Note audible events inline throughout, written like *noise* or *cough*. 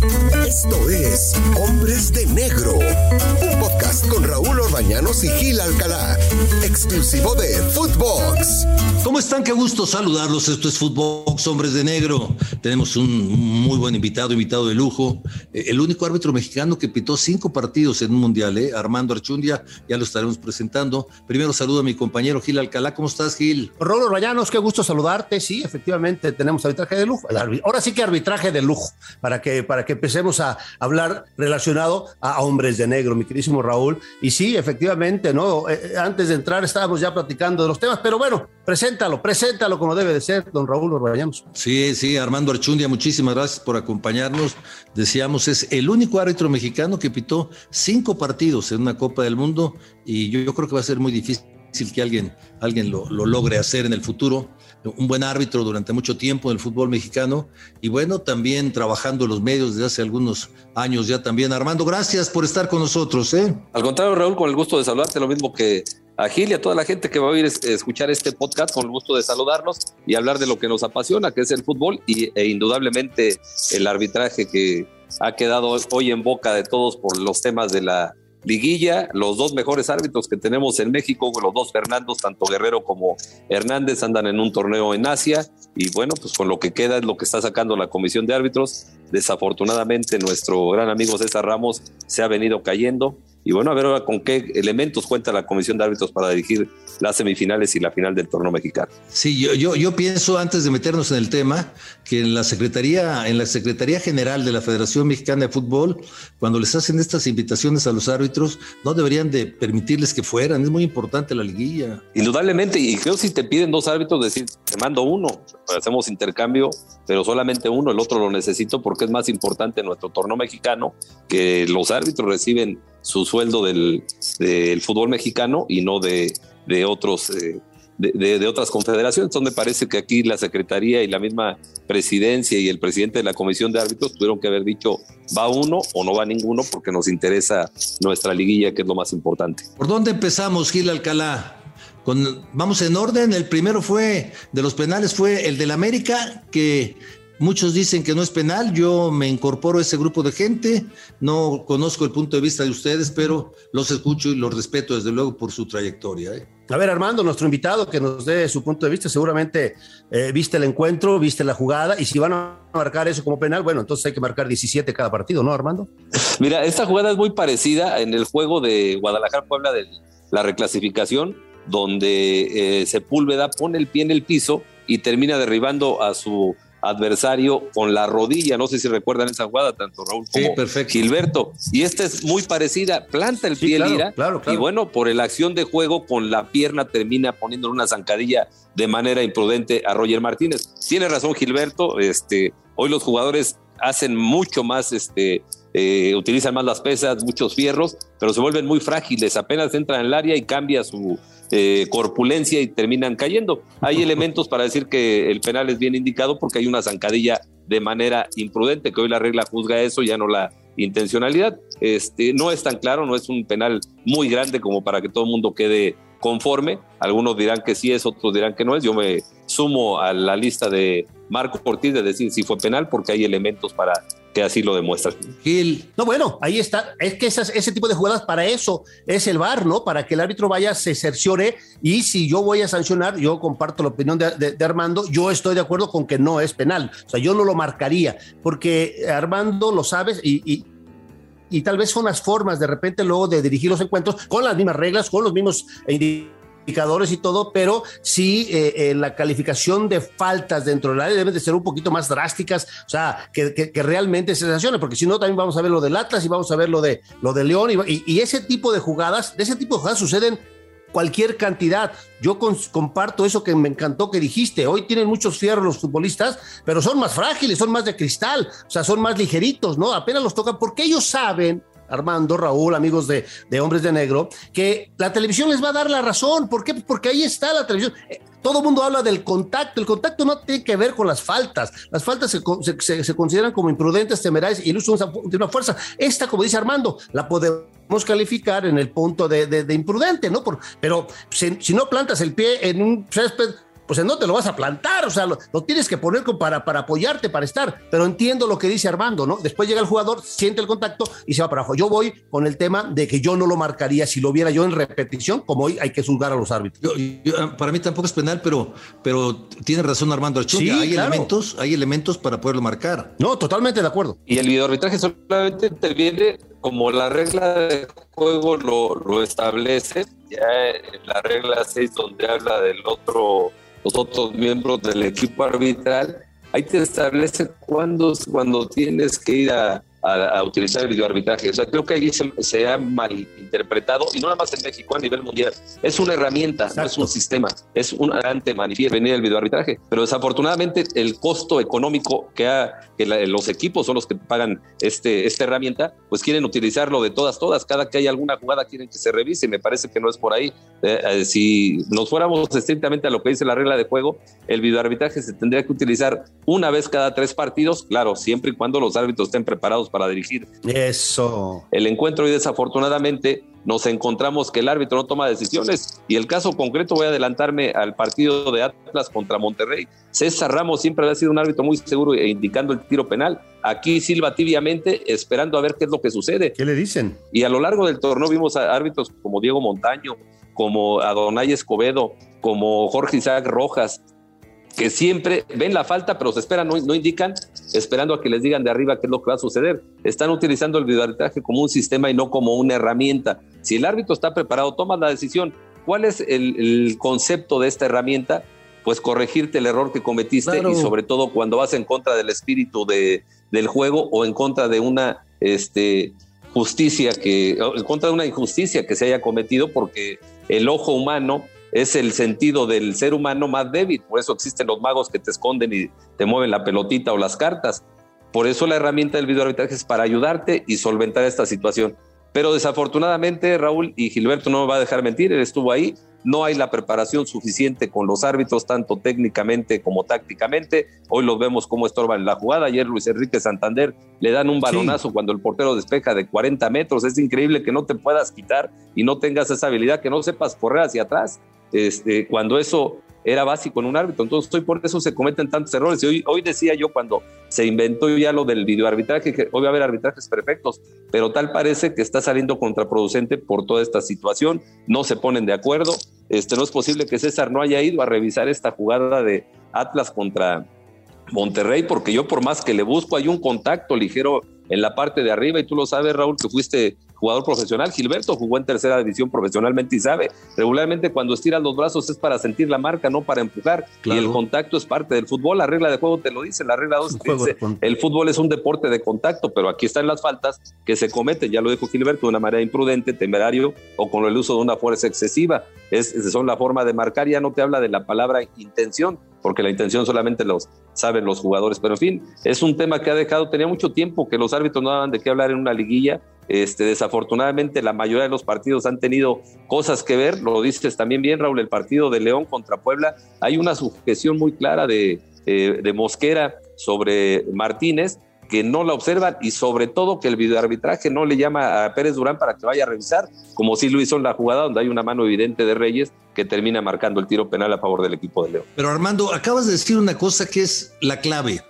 Thank you. Esto es Hombres de Negro, un podcast con Raúl Orbañanos y Gil Alcalá, exclusivo de Footbox. ¿Cómo están? Qué gusto saludarlos. Esto es Footbox, Hombres de Negro. Tenemos un muy buen invitado, invitado de lujo, eh, el único árbitro mexicano que pitó cinco partidos en un mundial, ¿eh? Armando Archundia, ya lo estaremos presentando. Primero saludo a mi compañero Gil Alcalá. ¿Cómo estás, Gil? Raúl Orbañanos, qué gusto saludarte. Sí, efectivamente, tenemos arbitraje de lujo. Ahora sí que arbitraje de lujo, para que, para que empecemos a hablar relacionado a hombres de negro, mi queridísimo Raúl. Y sí, efectivamente, ¿no? Eh, eh, antes de entrar estábamos ya platicando de los temas, pero bueno, preséntalo, preséntalo como debe de ser, don Raúl Orbañanos. Sí, sí, Armando Archundia, muchísimas gracias por acompañarnos. Decíamos, es el único árbitro mexicano que pitó cinco partidos en una Copa del Mundo y yo, creo que va a ser muy difícil que alguien, alguien lo logre hacer en el futuro un buen árbitro durante mucho tiempo en el fútbol mexicano y bueno, también trabajando en los medios desde hace algunos años ya también. Armando, gracias por estar con nosotros. ¿eh? Al contrario, Raúl, con el gusto de saludarte, lo mismo que a Gil y a toda la gente que va a oír escuchar este podcast, con el gusto de saludarnos y hablar de lo que nos apasiona, que es el fútbol y, e indudablemente el arbitraje que ha quedado hoy en boca de todos por los temas de la liguilla, los dos mejores árbitros que tenemos en México, los dos Fernandos, tanto Guerrero como Hernández, andan en un torneo en Asia y bueno, pues con lo que queda es lo que está sacando la comisión de árbitros. Desafortunadamente nuestro gran amigo César Ramos se ha venido cayendo y bueno, a ver ahora con qué elementos cuenta la comisión de árbitros para dirigir las semifinales y la final del torneo mexicano. Sí, yo, yo, yo pienso, antes de meternos en el tema, que en la Secretaría, en la Secretaría General de la Federación Mexicana de Fútbol, cuando les hacen estas invitaciones a los árbitros, no deberían de permitirles que fueran. Es muy importante la liguilla. Indudablemente, y creo si te piden dos árbitros, decir, te mando uno, hacemos intercambio, pero solamente uno, el otro lo necesito porque es más importante nuestro torneo mexicano, que los árbitros reciben su sueldo del, fútbol mexicano y no de, de otros eh, de, otras confederaciones. Me parece que aquí la Secretaría y la misma presidencia y el presidente de la Comisión de Árbitros tuvieron que haber dicho va uno o no va ninguno porque nos interesa nuestra liguilla, que es lo más importante. ¿Por dónde empezamos, Gil Alcalá? Vamos en orden, el primero fue de los penales fue el del América, que Muchos dicen que no es penal, yo me incorporo a ese grupo de gente, no conozco el punto de vista de ustedes, pero los escucho y los respeto desde luego por su trayectoria. ¿eh? A ver, Armando, nuestro invitado, que nos dé su punto de vista, seguramente eh, viste el encuentro, viste la jugada, y si van a marcar eso como penal, bueno, entonces hay que marcar 17 cada partido, ¿no, Armando? *laughs* Mira, esta jugada es muy parecida en el juego de Guadalajara-Puebla de la reclasificación, donde eh, Sepúlveda pone el pie en el piso y termina derribando a su adversario con la rodilla. No sé si recuerdan esa jugada, tanto Raúl como Gilberto. Y esta es muy parecida. Planta el pie Lira. Y bueno, por la acción de juego con la pierna termina poniendo una zancadilla de manera imprudente a Roger Martínez. Tiene razón Gilberto. Este, hoy los jugadores hacen mucho más, este, eh, utilizan más las pesas, muchos fierros, pero se vuelven muy frágiles. Apenas entran en el área y cambia su eh, corpulencia y terminan cayendo. Hay *laughs* elementos para decir que el penal es bien indicado porque hay una zancadilla de manera imprudente, que hoy la regla juzga eso, ya no la intencionalidad. Este, no es tan claro, no es un penal muy grande como para que todo el mundo quede conforme. Algunos dirán que sí es, otros dirán que no es. Yo me sumo a la lista de Marco Ortiz de decir si fue penal porque hay elementos para que así lo demuestran. Gil. No, bueno, ahí está. Es que ese tipo de jugadas para eso es el VAR, ¿no? Para que el árbitro vaya, se cerciore y si yo voy a sancionar, yo comparto la opinión de, Armando, yo estoy de acuerdo con que no es penal. O sea, yo no lo marcaría porque Armando lo sabes y, y tal vez son las formas de repente luego de dirigir los encuentros con las mismas reglas, con los mismos y todo, pero sí eh, eh, la calificación de faltas dentro del área deben de ser un poquito más drásticas, o sea, que, que, realmente se sancione, porque si no también vamos a ver lo del Atlas y vamos a ver lo de, lo de León y, y, ese tipo de jugadas, de ese tipo de jugadas suceden cualquier cantidad. Yo comparto eso que me encantó que dijiste. Hoy tienen muchos fierros los futbolistas, pero son más frágiles, son más de cristal, o sea, son más ligeritos, ¿no? Apenas los tocan porque ellos saben Armando, Raúl, amigos de, Hombres de Negro, que la televisión les va a dar la razón. ¿Por qué? Porque ahí está la televisión. Eh, todo el mundo habla del contacto. El contacto no tiene que ver con las faltas. Las faltas se, consideran como imprudentes, temerarias y el de una fuerza. Esta, como dice Armando, la podemos calificar en el punto de, imprudente, ¿no? Por, pero si, no plantas el pie en un césped pues no te lo vas a plantar, o sea, lo, tienes que poner para, para apoyarte, para estar. Pero entiendo lo que dice Armando, ¿no? Después llega el jugador, siente el contacto y se va para abajo. Yo voy con el tema de que yo no lo marcaría si lo viera yo en repetición, como hoy hay que juzgar a los árbitros. para mí tampoco es penal, pero, pero tiene razón Armando Sí, hay elementos, hay elementos para poderlo marcar. No, totalmente de acuerdo. Y el videoarbitraje solamente interviene como la regla de juego lo, lo establece, ya en la regla 6 donde habla del otro los otros miembros del equipo arbitral, ahí te establece cuándo, cuando tienes que ir a, a, utilizar el videoarbitraje. O sea, creo que ahí se, ha malinterpretado, y no nada más en México, a nivel mundial. Es una herramienta, no es un sistema, es un garante manifiesto venir el videoarbitraje. Pero desafortunadamente el costo económico que, ha, que los equipos son los que pagan este, esta herramienta, pues quieren utilizarlo de todas, todas. Cada que hay alguna jugada quieren que se revise, me parece que no es por ahí. Eh, eh, si nos fuéramos estrictamente a lo que dice la regla de juego, el videoarbitraje se tendría que utilizar una vez cada tres partidos, claro, siempre y cuando los árbitros estén preparados para dirigir. Eso. El encuentro y desafortunadamente nos encontramos que el árbitro no toma decisiones y el caso concreto voy a adelantarme al partido de Atlas contra Monterrey. César Ramos siempre ha sido un árbitro muy seguro e indicando el tiro penal. Aquí Silva tibiamente esperando a ver qué es lo que sucede. ¿Qué le dicen? Y a lo largo del torneo vimos a árbitros como Diego Montaño, como Adonai Escobedo, como Jorge Isaac Rojas, que siempre ven la falta, pero se esperan, no, indican, esperando a que les digan de arriba qué es lo que va a suceder. Están utilizando el videoarbitraje como un sistema y no como una herramienta. Si el árbitro está preparado, toma la decisión. ¿Cuál es el, concepto de esta herramienta? Pues corregirte el error que cometiste y sobre todo cuando vas en contra del espíritu de, del juego o en contra de una este, justicia que, contra una injusticia que se haya cometido porque el ojo humano es el sentido del ser humano más débil. Por eso existen los magos que te esconden y te mueven la pelotita o las cartas. Por eso la herramienta del videoarbitraje es para ayudarte y solventar esta situación. Pero desafortunadamente Raúl y Gilberto no me va a dejar mentir, él estuvo ahí, no hay la preparación suficiente con los árbitros, tanto técnicamente como tácticamente. Hoy los vemos cómo estorban la jugada. Ayer Luis Enrique Santander le dan un balonazo cuando el portero despeja de 40 metros. Es increíble que no te puedas quitar y no tengas esa habilidad, que no sepas correr hacia atrás este, cuando eso era básico en un árbitro. Entonces, hoy por eso se cometen tantos errores. Y hoy, hoy decía yo, cuando se inventó ya lo del videoarbitraje, que hoy va a haber arbitrajes perfectos, pero tal parece que está saliendo contraproducente por toda esta situación. No se ponen de acuerdo. Este, no es posible que César no haya ido a revisar esta jugada de Atlas contra Monterrey, porque yo por más que le busco, hay un contacto ligero en la parte de arriba y tú lo sabes, Raúl, que fuiste jugador profesional. Gilberto jugó en tercera división profesionalmente y sabe, regularmente cuando estiras los brazos es para sentir la marca, no para empujar. Y el contacto es parte del fútbol. La regla de juego te lo dice, la regla 2 dice, el fútbol es un deporte de contacto, pero aquí están las faltas que se cometen, ya lo dijo Gilberto, de una manera imprudente, temerario o con el uso de una fuerza excesiva. Es, son la forma de marcar, ya no te habla de la palabra intención, porque la intención solamente los saben los jugadores. Pero en fin, es un tema que ha dejado, tenía mucho tiempo que los árbitros no daban de qué hablar en una liguilla este, desafortunadamente, la mayoría de los partidos han tenido cosas que ver. Lo dices también bien, Raúl, el partido de León contra Puebla. Hay una sujeción muy clara de, eh, de Mosquera sobre Martínez que no la observan y sobre todo que el videoarbitraje no le llama a Pérez Durán para que vaya a revisar, como si lo hizo en la jugada donde hay una mano evidente de Reyes que termina marcando el tiro penal a favor del equipo de León. Pero Armando, acabas de decir una cosa que es la clave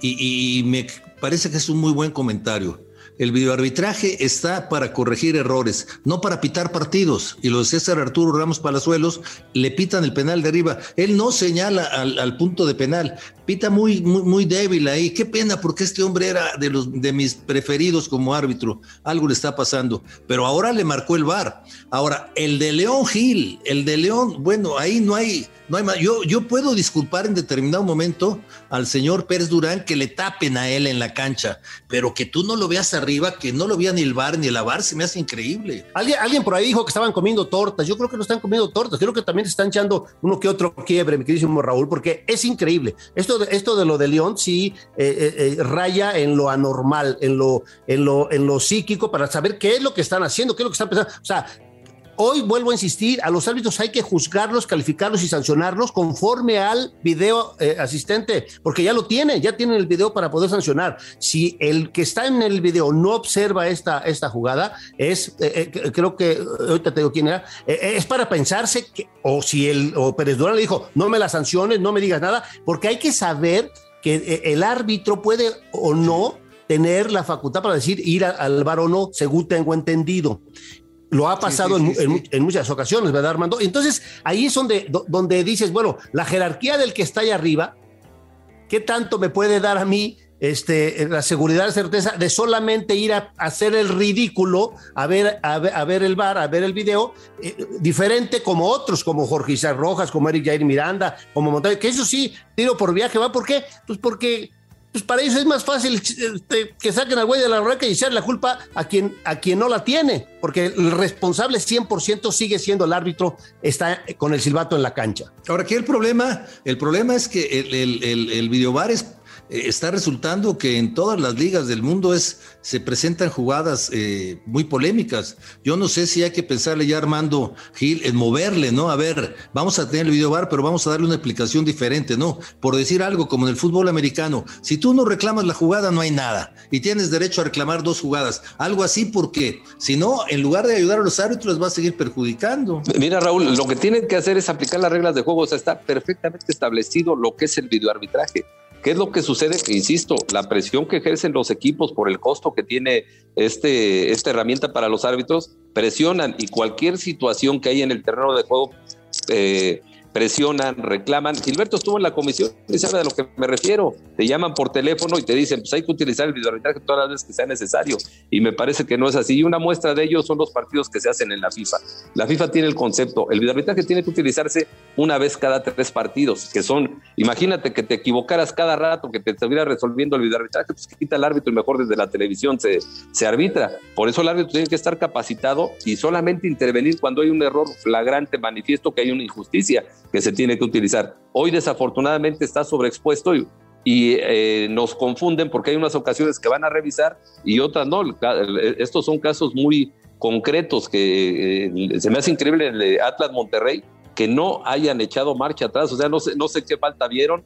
y me parece que es un muy buen comentario. El videoarbitraje está para corregir errores, no para pitar partidos. Y lo de César Arturo Ramos Palazuelos le pitan el penal de arriba. Él no señala al, punto de penal, pita muy, muy, muy, débil ahí. Qué pena, porque este hombre era de, los, de mis preferidos como árbitro. Algo le está pasando. Pero ahora le marcó el VAR. Ahora, el de León Gil, el de León, bueno, ahí no hay no hay más. Yo, yo puedo disculpar en determinado momento al señor Pérez Durán que le tapen a él en la cancha, pero que tú no lo veas arriba, que no lo vean ni el bar ni el bar, se me hace increíble. Alguien, alguien por ahí dijo que estaban comiendo tortas. Yo creo que no están comiendo tortas. Creo que también están echando uno que otro quiebre, mi queridísimo Raúl, porque es increíble. Esto de, esto de lo de León sí eh, eh, eh, raya en lo anormal, en lo, en, lo, en lo psíquico, para saber qué es lo que están haciendo, qué es lo que están pensando. O sea, hoy vuelvo a insistir, a los árbitros hay que juzgarlos, calificarlos y sancionarlos conforme al video eh, asistente, porque ya lo tienen, ya tienen el video para poder sancionar. Si el que está en el video no observa esta, esta jugada, es, eh, eh, creo que, ahorita te digo quién era, es para pensarse que, o si el, o Pérez Durán le dijo, no me la sanciones, no me digas nada, porque hay que saber que el árbitro puede o no tener la facultad para decir ir al bar o no, según tengo entendido. Lo ha pasado en, muchas ocasiones, ¿verdad, Armando? Entonces, ahí es donde, donde dices, bueno, la jerarquía del que está ahí arriba, ¿qué tanto me puede dar a mí este, la seguridad, la certeza de solamente ir a, hacer el ridículo, a ver, a ver, el bar, a ver el video, eh, diferente como otros, como Jorge Isaac Rojas, como Eric Jair Miranda, como Montaño, que eso sí, tiro por viaje, ¿va? ¿Por qué? Pues porque pues para ellos es más fácil este, que saquen al güey de la roca y echarle la culpa a quien, a quien no la tiene, porque el responsable 100% sigue siendo el árbitro, está con el silbato en la cancha. Ahora, aquí el problema, el problema es que el, el, el, el videobar es está resultando que en todas las ligas del mundo es, se presentan jugadas eh, muy polémicas. Yo no sé si hay que pensarle ya Armando Gil en moverle, ¿no? A ver, vamos a tener el videobar, pero vamos a darle una explicación diferente, ¿no? Por decir algo como en el fútbol americano, si tú no reclamas la jugada no hay nada y tienes derecho a reclamar dos jugadas, algo así porque si no, en lugar de ayudar a los árbitros va a seguir perjudicando. Mira Raúl, lo que tienen que hacer es aplicar las reglas de juego, o sea, está perfectamente establecido lo que es el videoarbitraje. ¿Qué es lo que sucede? Insisto, la presión que ejercen los equipos por el costo que tiene este, esta herramienta para los árbitros, presionan y cualquier situación que hay en el terreno de juego eh, presionan, reclaman. Gilberto estuvo en la comisión y sabe de lo que me refiero. Te llaman por teléfono y te dicen, pues hay que utilizar el videoarbitraje todas las veces que sea necesario. Y me parece que no es así. Y una muestra de ello son los partidos que se hacen en la FIFA. La FIFA tiene el concepto, el videoarbitraje tiene que utilizarse una vez cada tres partidos, que son, imagínate que te equivocaras cada rato, que te estuviera resolviendo el videoarbitraje, pues quita el árbitro y mejor desde la televisión se, se arbitra. Por eso el árbitro tiene que estar capacitado y solamente intervenir cuando hay un error flagrante, manifiesto que hay una injusticia que se tiene que utilizar. Hoy desafortunadamente está sobreexpuesto y, y eh, nos confunden porque hay unas ocasiones que van a revisar y otras no. Estos son casos muy concretos que eh, se me hace increíble el de Atlas Monterrey que no hayan echado marcha atrás, o sea, no sé, no sé qué falta vieron.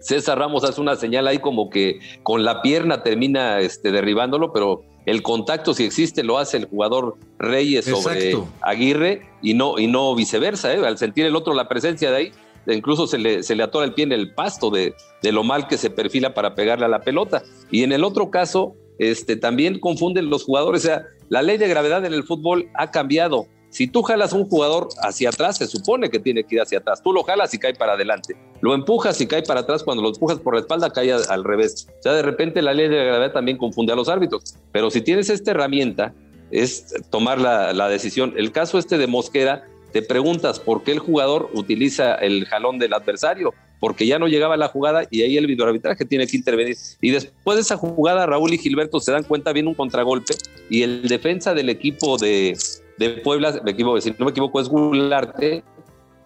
César Ramos hace una señal ahí como que con la pierna termina este, derribándolo, pero el contacto, si existe, lo hace el jugador Reyes sobre Aguirre y no, y no viceversa. ¿eh? Al sentir el otro la presencia de ahí, incluso se le, se le atora el pie en el pasto de, de, lo mal que se perfila para pegarle a la pelota. Y en el otro caso, este, también confunden los jugadores. O sea, la ley de gravedad en el fútbol ha cambiado. Si tú jalas a un jugador hacia atrás, se supone que tiene que ir hacia atrás. Tú lo jalas y cae para adelante. Lo empujas y cae para atrás. Cuando lo empujas por la espalda, cae al revés. O sea, de repente la ley de gravedad también confunde a los árbitros. Pero si tienes esta herramienta, es tomar la, la decisión. El caso este de Mosquera, te preguntas por qué el jugador utiliza el jalón del adversario, porque ya no llegaba la jugada y ahí el videoarbitraje tiene que intervenir. Y después de esa jugada, Raúl y Gilberto se dan cuenta, viene un contragolpe y el defensa del equipo de, de Puebla, me equivoco, si no me equivoco, es Gularte,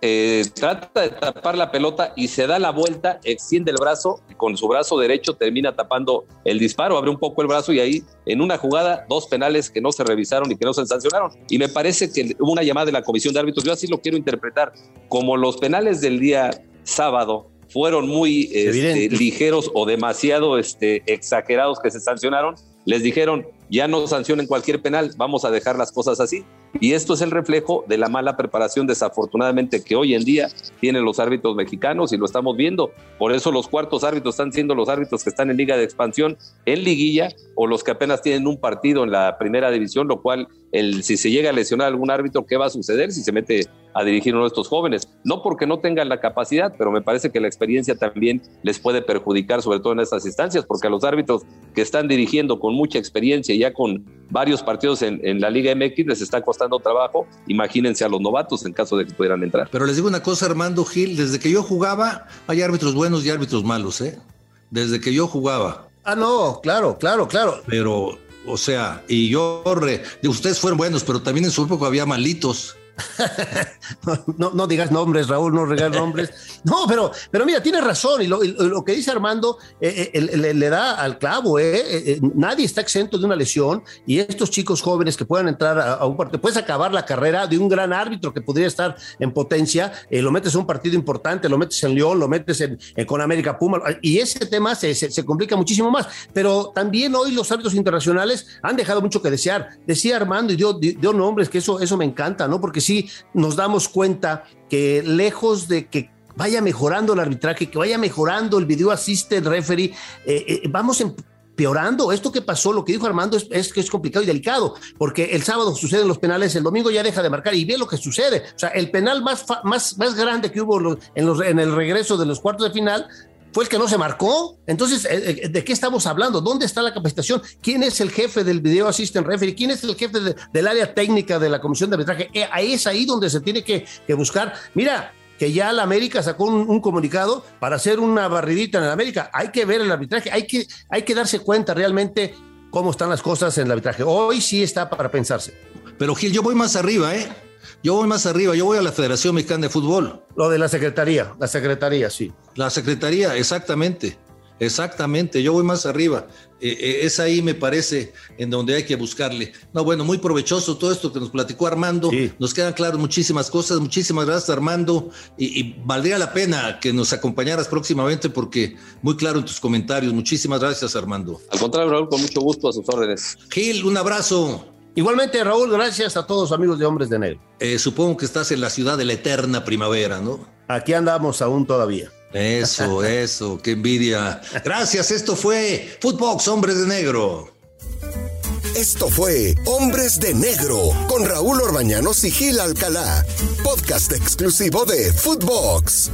eh, trata de tapar la pelota y se da la vuelta, extiende el brazo y con su brazo derecho termina tapando el disparo, abre un poco el brazo y ahí en una jugada dos penales que no se revisaron y que no se sancionaron. Y me parece que hubo una llamada de la comisión de árbitros, yo así lo quiero interpretar, como los penales del día sábado fueron muy este, ligeros o demasiado este, exagerados que se sancionaron, les dijeron, ya no sancionen cualquier penal, vamos a dejar las cosas así. Y esto es el reflejo de la mala preparación, desafortunadamente, que hoy en día tienen los árbitros mexicanos y lo estamos viendo. Por eso los cuartos árbitros están siendo los árbitros que están en liga de expansión, en liguilla, o los que apenas tienen un partido en la primera división, lo cual, el, si se llega a lesionar algún árbitro, ¿qué va a suceder si se mete a dirigir uno de estos jóvenes? No porque no tengan la capacidad, pero me parece que la experiencia también les puede perjudicar, sobre todo en estas instancias, porque a los árbitros que están dirigiendo con mucha experiencia ya con varios partidos en, la Liga MX les está costando trabajo. Imagínense a los novatos en caso de que pudieran entrar. Pero les digo una cosa, Armando Gil, desde que yo jugaba, hay árbitros buenos y árbitros malos, ¿eh? Desde que yo jugaba. Ah, no, claro, claro, claro. Pero, o sea, y yo, ustedes fueron buenos, pero también en su época había malitos. *laughs* no, digas nombres, Raúl, no regas nombres. No, pero, pero mira, tiene razón. Y lo, que dice Armando eh, eh, le, da al clavo. Eh, nadie está exento de una lesión. Y estos chicos jóvenes que puedan entrar a, un partido, puedes acabar la carrera de un gran árbitro que podría estar en potencia. lo metes en un partido importante, lo metes en León, lo metes en, con América Puma. Y ese tema se, se, complica muchísimo más. Pero también hoy los árbitros internacionales han dejado mucho que desear. Decía Armando y dio, dio nombres, que eso, eso me encanta, ¿no? Porque nos damos cuenta que lejos de que vaya mejorando el arbitraje, que vaya mejorando el video assistant referee, eh, eh, vamos empeorando. Esto que pasó, lo que dijo Armando, es, que es complicado y delicado, porque el sábado suceden los penales, el domingo ya deja de marcar y ve lo que sucede. O sea, el penal más, más, más grande que hubo en, los, en el regreso de los cuartos de final fue el que no se marcó. Entonces, eh, eh, ¿de qué estamos hablando? ¿Dónde está la capacitación? ¿Quién es el jefe del video assistant referee? ¿Quién es el jefe del área técnica de la comisión de arbitraje? Eh, es ahí donde se tiene que, buscar. Mira, que ya la América sacó un, comunicado para hacer una barridita en la América. Hay que ver el arbitraje, hay que, hay que darse cuenta realmente cómo están las cosas en el arbitraje. Hoy sí está para pensarse. Pero Gil, yo voy más arriba, ¿eh? Yo voy más arriba, yo voy a la Federación Mexicana de Fútbol. Lo de la Secretaría, la Secretaría, sí. La Secretaría, exactamente. Exactamente, yo voy más arriba. Eh, eh, es ahí, me parece, en donde hay que buscarle. No, bueno, muy provechoso todo esto que nos platicó Armando. Nos quedan claras muchísimas cosas. Muchísimas gracias, Armando. Y, y, valdría la pena que nos acompañaras próximamente porque muy claro en tus comentarios. Muchísimas gracias, Armando. Al contrario, Raúl, con mucho gusto a sus órdenes. Gil, un abrazo. Igualmente, Raúl, gracias a todos amigos de Hombres de Negro. Eh, supongo que estás en la ciudad de la eterna primavera, ¿no? Aquí andamos aún todavía. Eso, *laughs* eso, qué envidia. Gracias, esto fue Footbox Hombres de Negro. Esto fue Hombres de Negro con Raúl Orbañanos y Gil Alcalá, podcast exclusivo de Footbox.